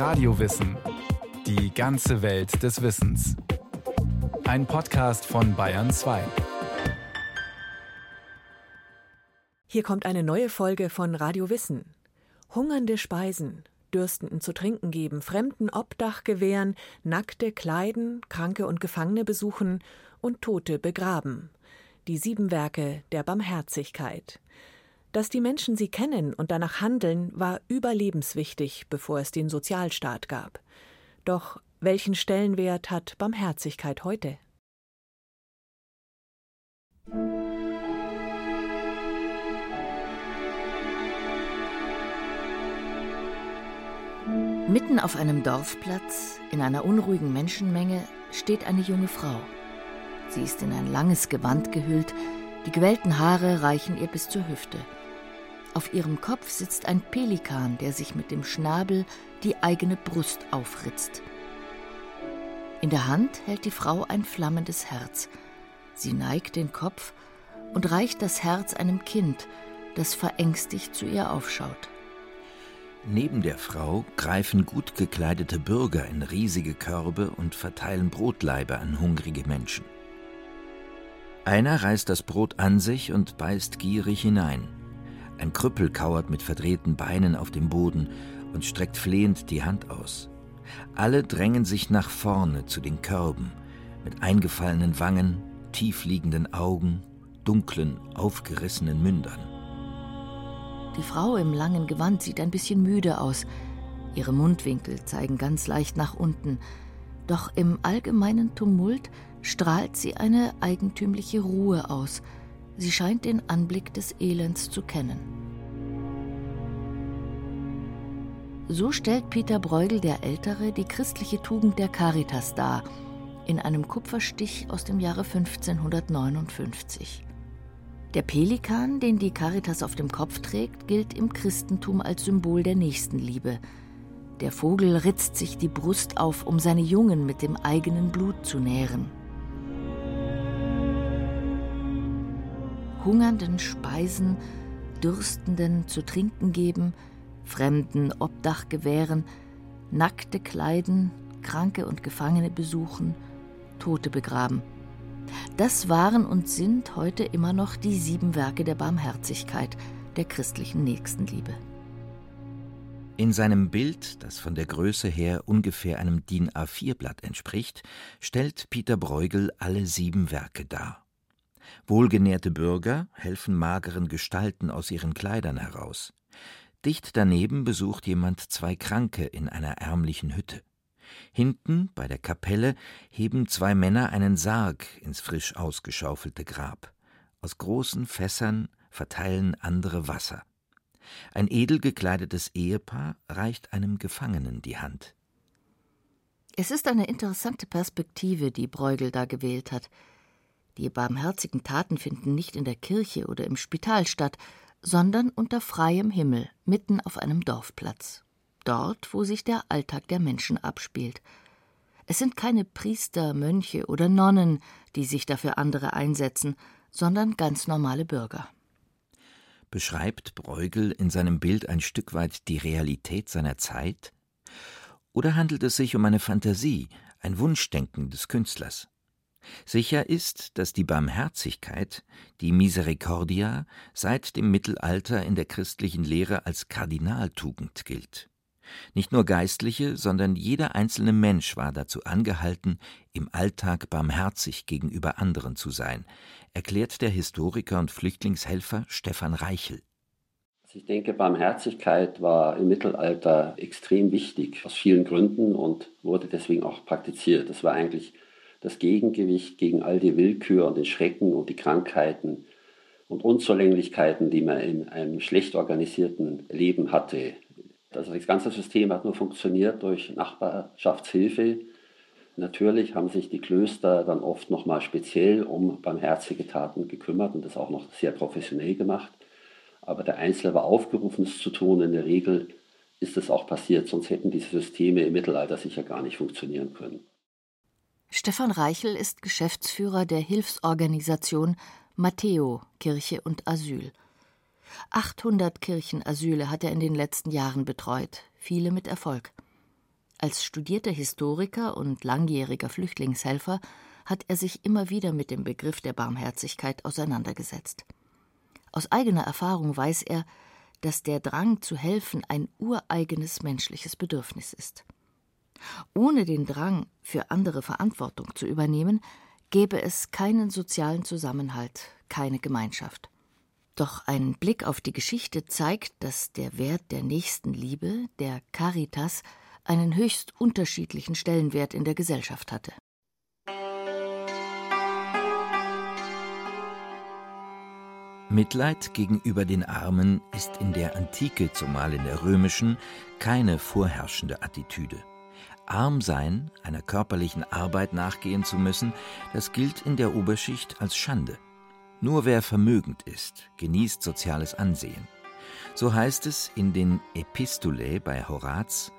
Radiowissen. Die ganze Welt des Wissens. Ein Podcast von Bayern 2. Hier kommt eine neue Folge von Radio Wissen. Hungernde Speisen, Dürstenden zu trinken geben, Fremden Obdach gewähren, Nackte kleiden, Kranke und Gefangene besuchen und Tote begraben. Die sieben Werke der Barmherzigkeit. Dass die Menschen sie kennen und danach handeln, war überlebenswichtig, bevor es den Sozialstaat gab. Doch welchen Stellenwert hat Barmherzigkeit heute? Mitten auf einem Dorfplatz, in einer unruhigen Menschenmenge, steht eine junge Frau. Sie ist in ein langes Gewand gehüllt, die gewellten Haare reichen ihr bis zur Hüfte. Auf ihrem Kopf sitzt ein Pelikan, der sich mit dem Schnabel die eigene Brust aufritzt. In der Hand hält die Frau ein flammendes Herz. Sie neigt den Kopf und reicht das Herz einem Kind, das verängstigt zu ihr aufschaut. Neben der Frau greifen gut gekleidete Bürger in riesige Körbe und verteilen Brotlaibe an hungrige Menschen. Einer reißt das Brot an sich und beißt gierig hinein. Ein Krüppel kauert mit verdrehten Beinen auf dem Boden und streckt flehend die Hand aus. Alle drängen sich nach vorne zu den Körben, mit eingefallenen Wangen, tiefliegenden Augen, dunklen, aufgerissenen Mündern. Die Frau im langen Gewand sieht ein bisschen müde aus. Ihre Mundwinkel zeigen ganz leicht nach unten. Doch im allgemeinen Tumult strahlt sie eine eigentümliche Ruhe aus – Sie scheint den Anblick des Elends zu kennen. So stellt Peter Bruegel der Ältere die christliche Tugend der Caritas dar, in einem Kupferstich aus dem Jahre 1559. Der Pelikan, den die Caritas auf dem Kopf trägt, gilt im Christentum als Symbol der Nächstenliebe. Der Vogel ritzt sich die Brust auf, um seine Jungen mit dem eigenen Blut zu nähren. Hungernden speisen, Dürstenden zu trinken geben, Fremden Obdach gewähren, Nackte kleiden, Kranke und Gefangene besuchen, Tote begraben. Das waren und sind heute immer noch die sieben Werke der Barmherzigkeit, der christlichen Nächstenliebe. In seinem Bild, das von der Größe her ungefähr einem DIN A4-Blatt entspricht, stellt Peter Bruegel alle sieben Werke dar. Wohlgenährte Bürger helfen mageren Gestalten aus ihren Kleidern heraus. Dicht daneben besucht jemand zwei Kranke in einer ärmlichen Hütte. Hinten bei der Kapelle heben zwei Männer einen Sarg ins frisch ausgeschaufelte Grab. Aus großen Fässern verteilen andere Wasser. Ein edel gekleidetes Ehepaar reicht einem Gefangenen die Hand. Es ist eine interessante Perspektive, die Bruegel da gewählt hat. Die barmherzigen Taten finden nicht in der Kirche oder im Spital statt, sondern unter freiem Himmel, mitten auf einem Dorfplatz. Dort, wo sich der Alltag der Menschen abspielt. Es sind keine Priester, Mönche oder Nonnen, die sich dafür andere einsetzen, sondern ganz normale Bürger. Beschreibt Bruegel in seinem Bild ein Stück weit die Realität seiner Zeit? Oder handelt es sich um eine Fantasie, ein Wunschdenken des Künstlers? Sicher ist, dass die Barmherzigkeit, die Misericordia, seit dem Mittelalter in der christlichen Lehre als Kardinaltugend gilt. Nicht nur Geistliche, sondern jeder einzelne Mensch war dazu angehalten, im Alltag barmherzig gegenüber anderen zu sein, erklärt der Historiker und Flüchtlingshelfer Stefan Reichel. Also ich denke, Barmherzigkeit war im Mittelalter extrem wichtig, aus vielen Gründen und wurde deswegen auch praktiziert. Das war eigentlich das Gegengewicht gegen all die Willkür und den Schrecken und die Krankheiten und Unzulänglichkeiten, die man in einem schlecht organisierten Leben hatte. Also das ganze System hat nur funktioniert durch Nachbarschaftshilfe. Natürlich haben sich die Klöster dann oft nochmal speziell um barmherzige Taten gekümmert und das auch noch sehr professionell gemacht. Aber der Einzelne war aufgerufen, es zu tun. In der Regel ist es auch passiert, sonst hätten diese Systeme im Mittelalter sicher gar nicht funktionieren können. Stefan Reichel ist Geschäftsführer der Hilfsorganisation Matteo Kirche und Asyl. 800 Kirchenasyle hat er in den letzten Jahren betreut, viele mit Erfolg. Als studierter Historiker und langjähriger Flüchtlingshelfer hat er sich immer wieder mit dem Begriff der Barmherzigkeit auseinandergesetzt. Aus eigener Erfahrung weiß er, dass der Drang zu helfen ein ureigenes menschliches Bedürfnis ist. Ohne den Drang, für andere Verantwortung zu übernehmen, gäbe es keinen sozialen Zusammenhalt, keine Gemeinschaft. Doch ein Blick auf die Geschichte zeigt, dass der Wert der Nächstenliebe, der Caritas, einen höchst unterschiedlichen Stellenwert in der Gesellschaft hatte. Mitleid gegenüber den Armen ist in der Antike, zumal in der römischen, keine vorherrschende Attitüde. Arm sein, einer körperlichen Arbeit nachgehen zu müssen, das gilt in der Oberschicht als Schande. Nur wer vermögend ist, genießt soziales Ansehen. So heißt es in den Epistulae bei Horaz: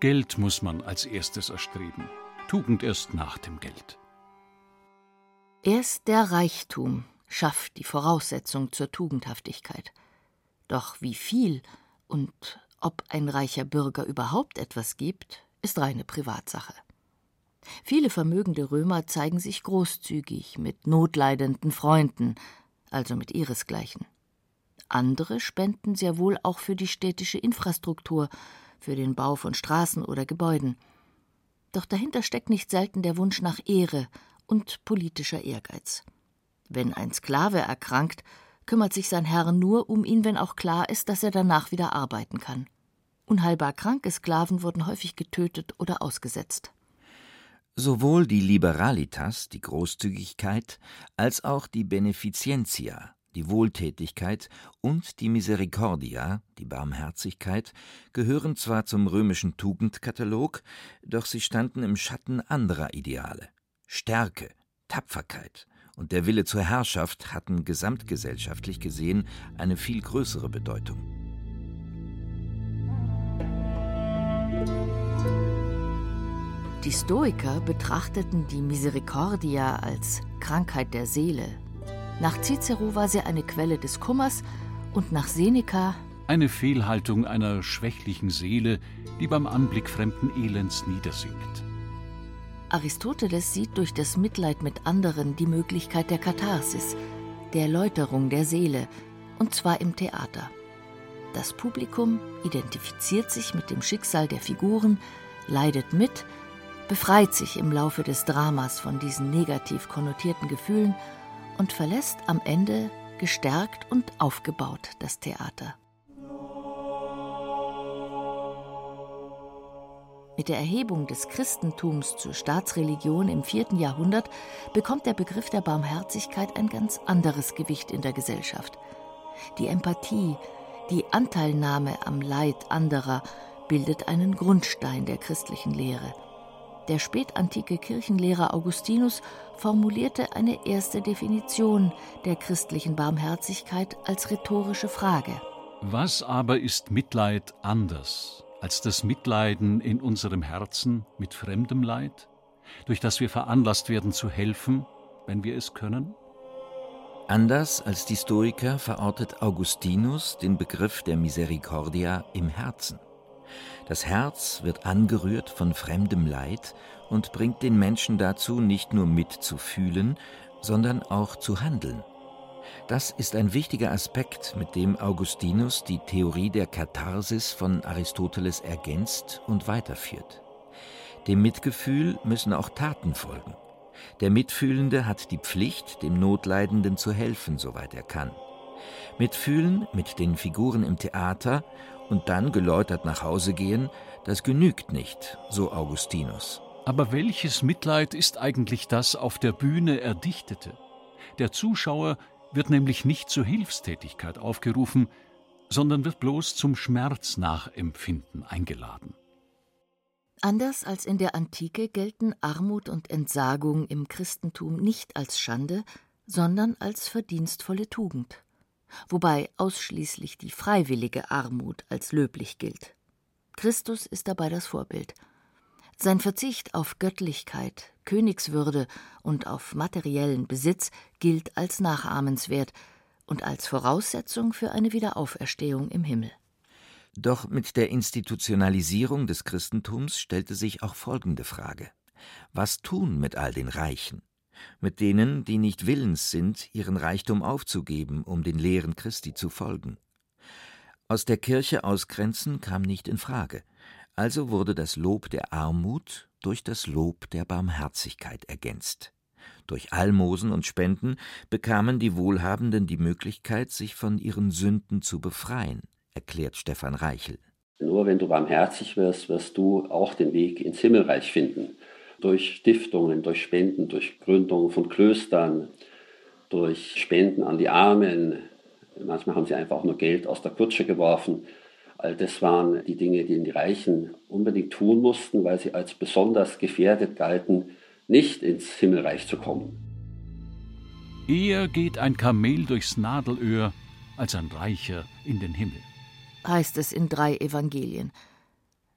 Geld muss man als erstes erstreben, Tugend erst nach dem Geld. Erst der Reichtum schafft die Voraussetzung zur Tugendhaftigkeit. Doch wie viel und ob ein reicher Bürger überhaupt etwas gibt, ist reine Privatsache. Viele vermögende Römer zeigen sich großzügig mit notleidenden Freunden, also mit ihresgleichen. Andere spenden sehr wohl auch für die städtische Infrastruktur, für den Bau von Straßen oder Gebäuden. Doch dahinter steckt nicht selten der Wunsch nach Ehre und politischer Ehrgeiz. Wenn ein Sklave erkrankt, kümmert sich sein Herr nur um ihn, wenn auch klar ist, dass er danach wieder arbeiten kann. Unheilbar kranke Sklaven wurden häufig getötet oder ausgesetzt. Sowohl die Liberalitas, die Großzügigkeit, als auch die Beneficientia, die Wohltätigkeit und die Misericordia, die Barmherzigkeit, gehören zwar zum römischen Tugendkatalog, doch sie standen im Schatten anderer Ideale. Stärke, Tapferkeit, und der Wille zur Herrschaft hatten gesamtgesellschaftlich gesehen eine viel größere Bedeutung. Die Stoiker betrachteten die Misericordia als Krankheit der Seele. Nach Cicero war sie eine Quelle des Kummers und nach Seneca eine Fehlhaltung einer schwächlichen Seele, die beim Anblick fremden Elends niedersinkt. Aristoteles sieht durch das Mitleid mit anderen die Möglichkeit der Katharsis, der Läuterung der Seele, und zwar im Theater. Das Publikum identifiziert sich mit dem Schicksal der Figuren, leidet mit, befreit sich im Laufe des Dramas von diesen negativ konnotierten Gefühlen und verlässt am Ende gestärkt und aufgebaut das Theater. Mit der Erhebung des Christentums zur Staatsreligion im vierten Jahrhundert bekommt der Begriff der Barmherzigkeit ein ganz anderes Gewicht in der Gesellschaft. Die Empathie, die Anteilnahme am Leid anderer bildet einen Grundstein der christlichen Lehre. Der spätantike Kirchenlehrer Augustinus formulierte eine erste Definition der christlichen Barmherzigkeit als rhetorische Frage. Was aber ist Mitleid anders als das Mitleiden in unserem Herzen mit fremdem Leid, durch das wir veranlasst werden zu helfen, wenn wir es können? Anders als die Stoiker verortet Augustinus den Begriff der Misericordia im Herzen. Das Herz wird angerührt von fremdem Leid und bringt den Menschen dazu, nicht nur mitzufühlen, sondern auch zu handeln. Das ist ein wichtiger Aspekt, mit dem Augustinus die Theorie der Katharsis von Aristoteles ergänzt und weiterführt. Dem Mitgefühl müssen auch Taten folgen. Der Mitfühlende hat die Pflicht, dem Notleidenden zu helfen, soweit er kann. Mitfühlen mit den Figuren im Theater und dann geläutert nach Hause gehen, das genügt nicht, so Augustinus. Aber welches Mitleid ist eigentlich das auf der Bühne Erdichtete? Der Zuschauer wird nämlich nicht zur Hilfstätigkeit aufgerufen, sondern wird bloß zum Schmerznachempfinden eingeladen. Anders als in der Antike gelten Armut und Entsagung im Christentum nicht als Schande, sondern als verdienstvolle Tugend, wobei ausschließlich die freiwillige Armut als löblich gilt. Christus ist dabei das Vorbild. Sein Verzicht auf Göttlichkeit, Königswürde und auf materiellen Besitz gilt als nachahmenswert und als Voraussetzung für eine Wiederauferstehung im Himmel. Doch mit der Institutionalisierung des Christentums stellte sich auch folgende Frage Was tun mit all den Reichen? Mit denen, die nicht willens sind, ihren Reichtum aufzugeben, um den Lehren Christi zu folgen. Aus der Kirche ausgrenzen kam nicht in Frage, also wurde das Lob der Armut durch das Lob der Barmherzigkeit ergänzt. Durch Almosen und Spenden bekamen die Wohlhabenden die Möglichkeit, sich von ihren Sünden zu befreien, erklärt Stefan Reichel. Nur wenn du barmherzig wirst, wirst du auch den Weg ins Himmelreich finden. Durch Stiftungen, durch Spenden, durch Gründungen von Klöstern, durch Spenden an die Armen. Manchmal haben sie einfach auch nur Geld aus der Kutsche geworfen. All das waren die Dinge, die die Reichen unbedingt tun mussten, weil sie als besonders gefährdet galten, nicht ins Himmelreich zu kommen. Eher geht ein Kamel durchs Nadelöhr als ein Reicher in den Himmel. Heißt es in drei Evangelien.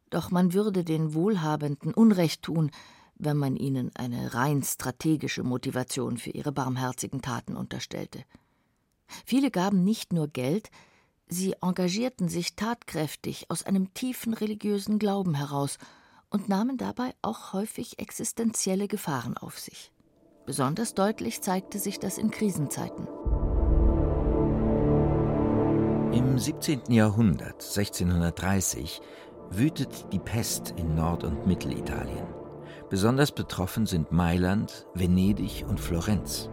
Doch man würde den Wohlhabenden Unrecht tun, wenn man ihnen eine rein strategische Motivation für ihre barmherzigen Taten unterstellte. Viele gaben nicht nur Geld, sie engagierten sich tatkräftig aus einem tiefen religiösen Glauben heraus und nahmen dabei auch häufig existenzielle Gefahren auf sich. Besonders deutlich zeigte sich das in Krisenzeiten. Im 17. Jahrhundert, 1630, wütet die Pest in Nord- und Mittelitalien. Besonders betroffen sind Mailand, Venedig und Florenz.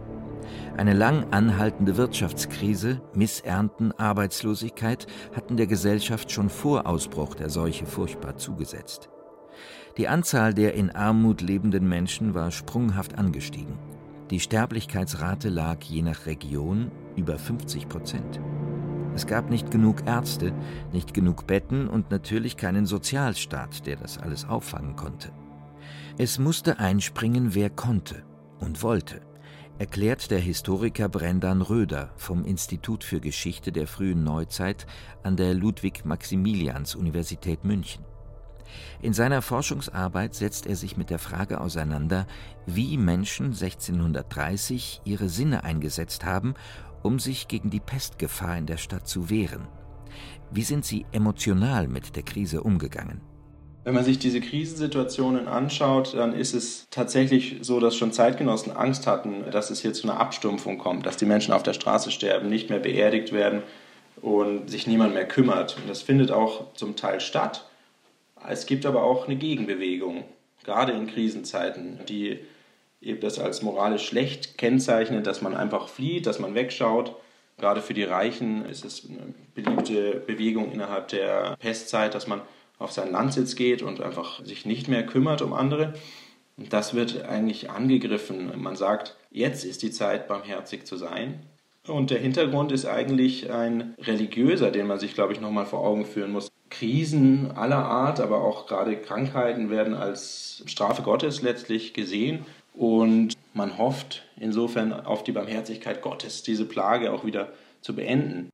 Eine lang anhaltende Wirtschaftskrise, Missernten, Arbeitslosigkeit hatten der Gesellschaft schon vor Ausbruch der Seuche furchtbar zugesetzt. Die Anzahl der in Armut lebenden Menschen war sprunghaft angestiegen. Die Sterblichkeitsrate lag je nach Region über 50 Prozent. Es gab nicht genug Ärzte, nicht genug Betten und natürlich keinen Sozialstaat, der das alles auffangen konnte. Es musste einspringen, wer konnte und wollte, erklärt der Historiker Brendan Röder vom Institut für Geschichte der frühen Neuzeit an der Ludwig-Maximilians-Universität München. In seiner Forschungsarbeit setzt er sich mit der Frage auseinander, wie Menschen 1630 ihre Sinne eingesetzt haben, um sich gegen die Pestgefahr in der Stadt zu wehren. Wie sind sie emotional mit der Krise umgegangen? Wenn man sich diese Krisensituationen anschaut, dann ist es tatsächlich so, dass schon Zeitgenossen Angst hatten, dass es hier zu einer Abstumpfung kommt, dass die Menschen auf der Straße sterben, nicht mehr beerdigt werden und sich niemand mehr kümmert. Und das findet auch zum Teil statt. Es gibt aber auch eine Gegenbewegung, gerade in Krisenzeiten, die eben das als moralisch schlecht kennzeichnet, dass man einfach flieht, dass man wegschaut. Gerade für die Reichen ist es eine beliebte Bewegung innerhalb der Pestzeit, dass man auf seinen Landsitz geht und einfach sich nicht mehr kümmert um andere. Und das wird eigentlich angegriffen. Man sagt, jetzt ist die Zeit, barmherzig zu sein. Und der Hintergrund ist eigentlich ein religiöser, den man sich, glaube ich, nochmal vor Augen führen muss. Krisen aller Art, aber auch gerade Krankheiten werden als Strafe Gottes letztlich gesehen. Und man hofft insofern auf die Barmherzigkeit Gottes, diese Plage auch wieder zu beenden.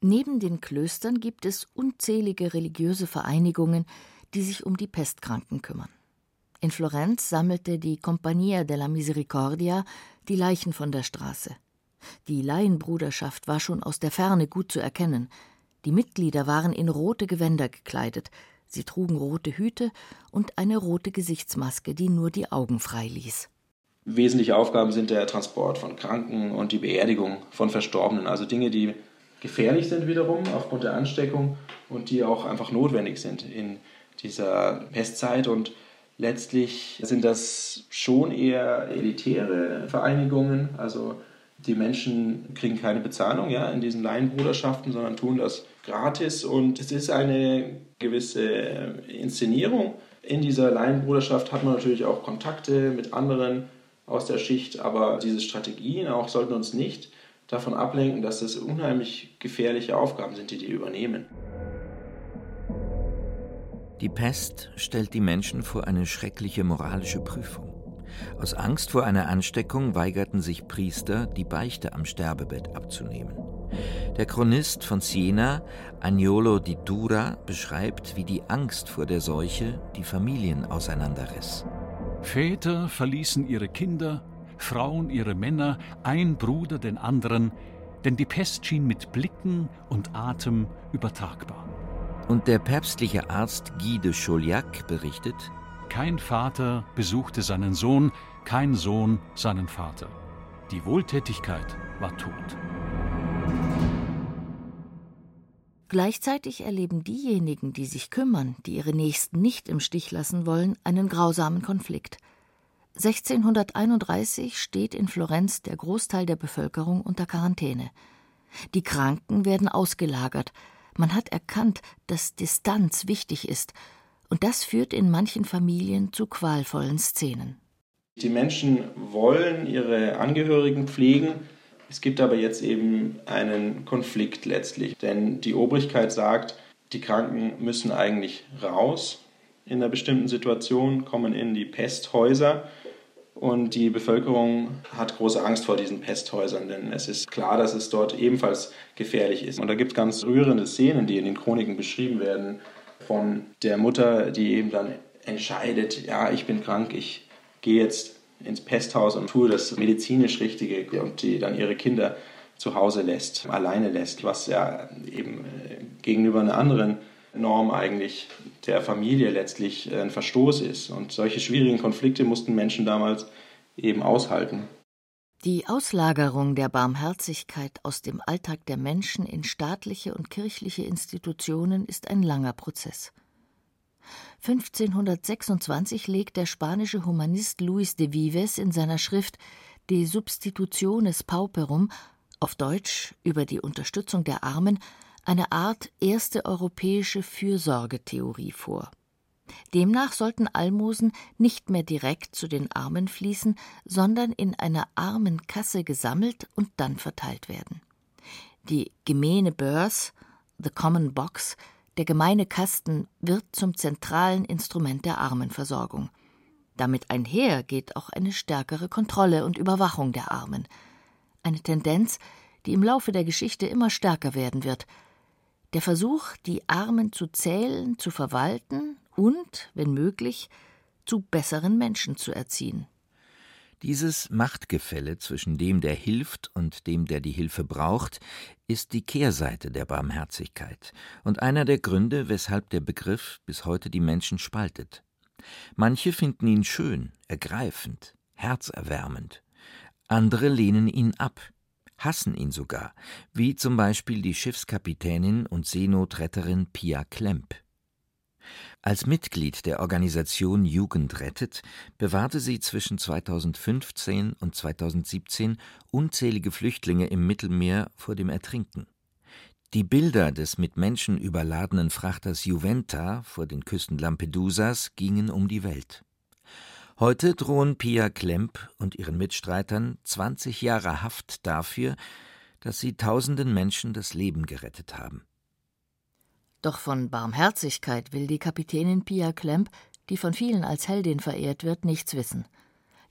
Neben den Klöstern gibt es unzählige religiöse Vereinigungen, die sich um die Pestkranken kümmern. In Florenz sammelte die Compagnia della Misericordia die Leichen von der Straße. Die Laienbruderschaft war schon aus der Ferne gut zu erkennen. Die Mitglieder waren in rote Gewänder gekleidet, sie trugen rote Hüte und eine rote Gesichtsmaske, die nur die Augen frei ließ. Wesentliche Aufgaben sind der Transport von Kranken und die Beerdigung von Verstorbenen, also Dinge, die gefährlich sind wiederum aufgrund der Ansteckung und die auch einfach notwendig sind in dieser Pestzeit. Und letztlich sind das schon eher elitäre Vereinigungen, also die Menschen kriegen keine Bezahlung ja, in diesen Laienbruderschaften, sondern tun das gratis und es ist eine gewisse Inszenierung. In dieser Laienbruderschaft hat man natürlich auch Kontakte mit anderen aus der Schicht, aber diese Strategien auch sollten uns nicht davon ablenken, dass es unheimlich gefährliche Aufgaben sind, die die übernehmen. Die Pest stellt die Menschen vor eine schreckliche moralische Prüfung. Aus Angst vor einer Ansteckung weigerten sich Priester, die Beichte am Sterbebett abzunehmen. Der Chronist von Siena, Agnolo di Dura, beschreibt, wie die Angst vor der Seuche die Familien auseinanderriss. Väter verließen ihre Kinder, Frauen ihre Männer, ein Bruder den anderen, denn die Pest schien mit Blicken und Atem übertragbar. Und der päpstliche Arzt Guy de Chauliac berichtet: Kein Vater besuchte seinen Sohn, kein Sohn seinen Vater. Die Wohltätigkeit war tot. Gleichzeitig erleben diejenigen, die sich kümmern, die ihre Nächsten nicht im Stich lassen wollen, einen grausamen Konflikt. 1631 steht in Florenz der Großteil der Bevölkerung unter Quarantäne. Die Kranken werden ausgelagert. Man hat erkannt, dass Distanz wichtig ist, und das führt in manchen Familien zu qualvollen Szenen. Die Menschen wollen ihre Angehörigen pflegen, es gibt aber jetzt eben einen Konflikt letztlich, denn die Obrigkeit sagt, die Kranken müssen eigentlich raus in einer bestimmten Situation, kommen in die Pesthäuser und die Bevölkerung hat große Angst vor diesen Pesthäusern, denn es ist klar, dass es dort ebenfalls gefährlich ist. Und da gibt es ganz rührende Szenen, die in den Chroniken beschrieben werden, von der Mutter, die eben dann entscheidet, ja, ich bin krank, ich gehe jetzt ins Pesthaus und tue das medizinisch Richtige und die dann ihre Kinder zu Hause lässt, alleine lässt, was ja eben äh, gegenüber einer anderen Norm eigentlich der Familie letztlich ein Verstoß ist. Und solche schwierigen Konflikte mussten Menschen damals eben aushalten. Die Auslagerung der Barmherzigkeit aus dem Alltag der Menschen in staatliche und kirchliche Institutionen ist ein langer Prozess. 1526 legt der spanische Humanist Luis de Vives in seiner Schrift De Substitutiones Pauperum auf Deutsch über die Unterstützung der Armen eine Art erste europäische Fürsorgetheorie vor. Demnach sollten Almosen nicht mehr direkt zu den Armen fließen, sondern in einer Armenkasse gesammelt und dann verteilt werden. Die gemeine Börse, the Common Box, der gemeine Kasten wird zum zentralen Instrument der Armenversorgung. Damit einher geht auch eine stärkere Kontrolle und Überwachung der Armen. Eine Tendenz, die im Laufe der Geschichte immer stärker werden wird. Der Versuch, die Armen zu zählen, zu verwalten und, wenn möglich, zu besseren Menschen zu erziehen. Dieses Machtgefälle zwischen dem, der hilft und dem, der die Hilfe braucht, ist die Kehrseite der Barmherzigkeit und einer der Gründe, weshalb der Begriff bis heute die Menschen spaltet. Manche finden ihn schön, ergreifend, herzerwärmend, andere lehnen ihn ab, hassen ihn sogar, wie zum Beispiel die Schiffskapitänin und Seenotretterin Pia Klemp. Als Mitglied der Organisation Jugend rettet bewahrte sie zwischen 2015 und 2017 unzählige Flüchtlinge im Mittelmeer vor dem Ertrinken. Die Bilder des mit Menschen überladenen Frachters Juventa vor den Küsten Lampedusas gingen um die Welt. Heute drohen Pia Klemp und ihren Mitstreitern 20 Jahre Haft dafür, dass sie tausenden Menschen das Leben gerettet haben. Doch von Barmherzigkeit will die Kapitänin Pia Klemp, die von vielen als Heldin verehrt wird, nichts wissen.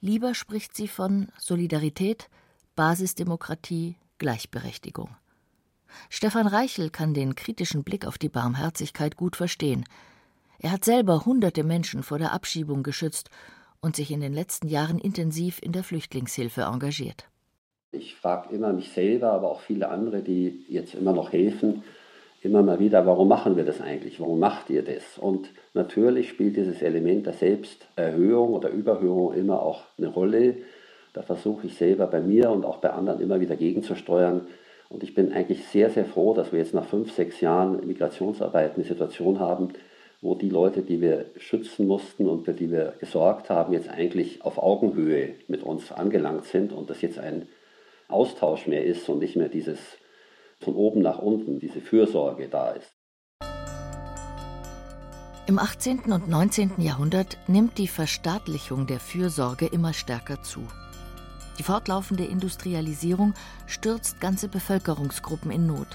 Lieber spricht sie von Solidarität, Basisdemokratie, Gleichberechtigung. Stefan Reichel kann den kritischen Blick auf die Barmherzigkeit gut verstehen. Er hat selber hunderte Menschen vor der Abschiebung geschützt und sich in den letzten Jahren intensiv in der Flüchtlingshilfe engagiert. Ich frage immer mich selber, aber auch viele andere, die jetzt immer noch helfen, immer mal wieder, warum machen wir das eigentlich? Warum macht ihr das? Und natürlich spielt dieses Element der Selbsterhöhung oder Überhöhung immer auch eine Rolle. Da versuche ich selber bei mir und auch bei anderen immer wieder gegenzusteuern. Und ich bin eigentlich sehr, sehr froh, dass wir jetzt nach fünf, sechs Jahren Migrationsarbeit eine Situation haben, wo die Leute, die wir schützen mussten und für die wir gesorgt haben, jetzt eigentlich auf Augenhöhe mit uns angelangt sind und das jetzt ein Austausch mehr ist und nicht mehr dieses von oben nach unten diese Fürsorge da ist. Im 18. und 19. Jahrhundert nimmt die Verstaatlichung der Fürsorge immer stärker zu. Die fortlaufende Industrialisierung stürzt ganze Bevölkerungsgruppen in Not.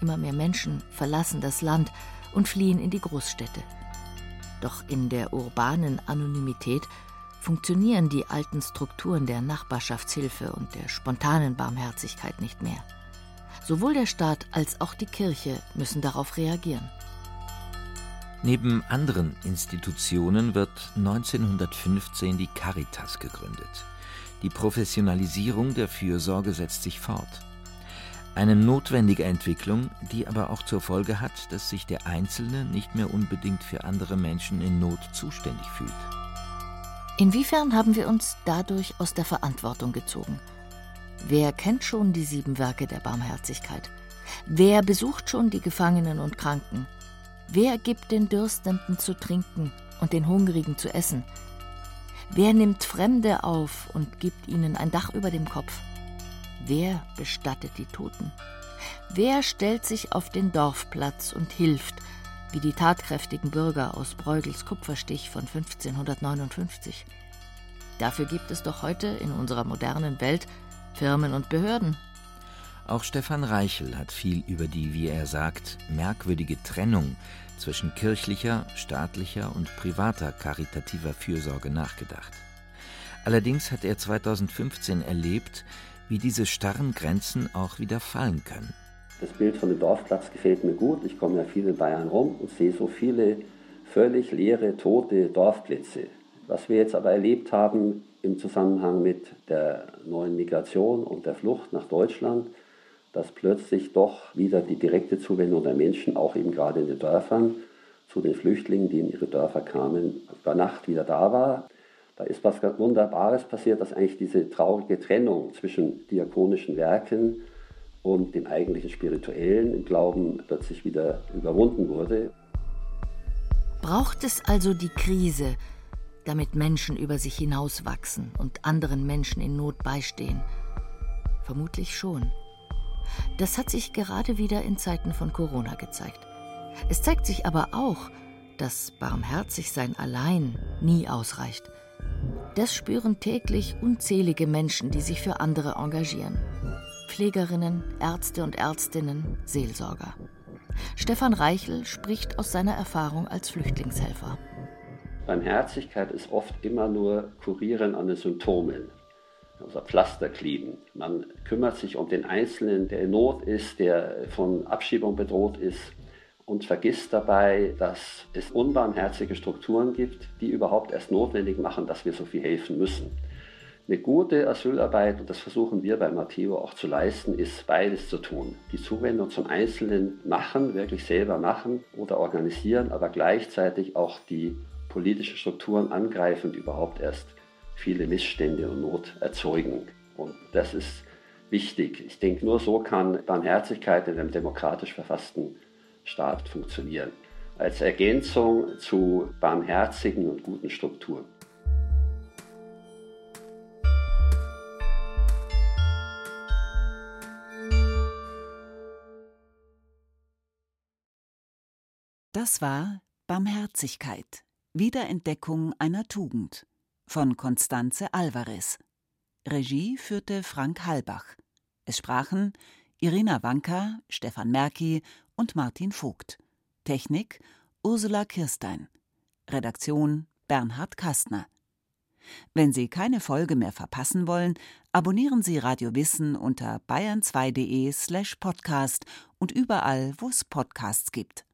Immer mehr Menschen verlassen das Land und fliehen in die Großstädte. Doch in der urbanen Anonymität funktionieren die alten Strukturen der Nachbarschaftshilfe und der spontanen Barmherzigkeit nicht mehr. Sowohl der Staat als auch die Kirche müssen darauf reagieren. Neben anderen Institutionen wird 1915 die Caritas gegründet. Die Professionalisierung der Fürsorge setzt sich fort. Eine notwendige Entwicklung, die aber auch zur Folge hat, dass sich der Einzelne nicht mehr unbedingt für andere Menschen in Not zuständig fühlt. Inwiefern haben wir uns dadurch aus der Verantwortung gezogen? Wer kennt schon die sieben Werke der Barmherzigkeit? Wer besucht schon die Gefangenen und Kranken? Wer gibt den Dürstenden zu trinken und den Hungrigen zu essen? Wer nimmt Fremde auf und gibt ihnen ein Dach über dem Kopf? Wer bestattet die Toten? Wer stellt sich auf den Dorfplatz und hilft, wie die tatkräftigen Bürger aus Bruegels Kupferstich von 1559? Dafür gibt es doch heute in unserer modernen Welt Firmen und Behörden. Auch Stefan Reichel hat viel über die, wie er sagt, merkwürdige Trennung zwischen kirchlicher, staatlicher und privater karitativer Fürsorge nachgedacht. Allerdings hat er 2015 erlebt, wie diese starren Grenzen auch wieder fallen können. Das Bild von dem Dorfplatz gefällt mir gut. Ich komme ja viel in Bayern rum und sehe so viele völlig leere, tote Dorfplätze. Was wir jetzt aber erlebt haben im Zusammenhang mit der neuen Migration und der Flucht nach Deutschland, dass plötzlich doch wieder die direkte Zuwendung der Menschen, auch eben gerade in den Dörfern, zu den Flüchtlingen, die in ihre Dörfer kamen, über Nacht wieder da war. Da ist was ganz Wunderbares passiert, dass eigentlich diese traurige Trennung zwischen diakonischen Werken und dem eigentlichen Spirituellen im Glauben plötzlich wieder überwunden wurde. Braucht es also die Krise, damit Menschen über sich hinauswachsen und anderen Menschen in Not beistehen? Vermutlich schon. Das hat sich gerade wieder in Zeiten von Corona gezeigt. Es zeigt sich aber auch, dass Barmherzigsein allein nie ausreicht. Das spüren täglich unzählige Menschen, die sich für andere engagieren. Pflegerinnen, Ärzte und Ärztinnen, Seelsorger. Stefan Reichel spricht aus seiner Erfahrung als Flüchtlingshelfer. Barmherzigkeit ist oft immer nur Kurieren an den Symptomen, also Pflaster kleben. Man kümmert sich um den Einzelnen, der in Not ist, der von Abschiebung bedroht ist und vergisst dabei, dass es unbarmherzige Strukturen gibt, die überhaupt erst notwendig machen, dass wir so viel helfen müssen. Eine gute Asylarbeit, und das versuchen wir bei Matteo auch zu leisten, ist beides zu tun. Die Zuwendung zum Einzelnen machen, wirklich selber machen oder organisieren, aber gleichzeitig auch die politischen Strukturen angreifen, die überhaupt erst viele Missstände und Not erzeugen. Und das ist wichtig. Ich denke, nur so kann Barmherzigkeit in einem demokratisch verfassten Staat funktionieren. Als Ergänzung zu barmherzigen und guten Strukturen. Das war Barmherzigkeit, Wiederentdeckung einer Tugend von Constanze Alvarez. Regie führte Frank Halbach. Es sprachen Irina Wanka, Stefan Merki und Martin Vogt. Technik Ursula Kirstein. Redaktion Bernhard Kastner. Wenn Sie keine Folge mehr verpassen wollen, abonnieren Sie Radio Wissen unter bayern2.de slash podcast und überall, wo es Podcasts gibt.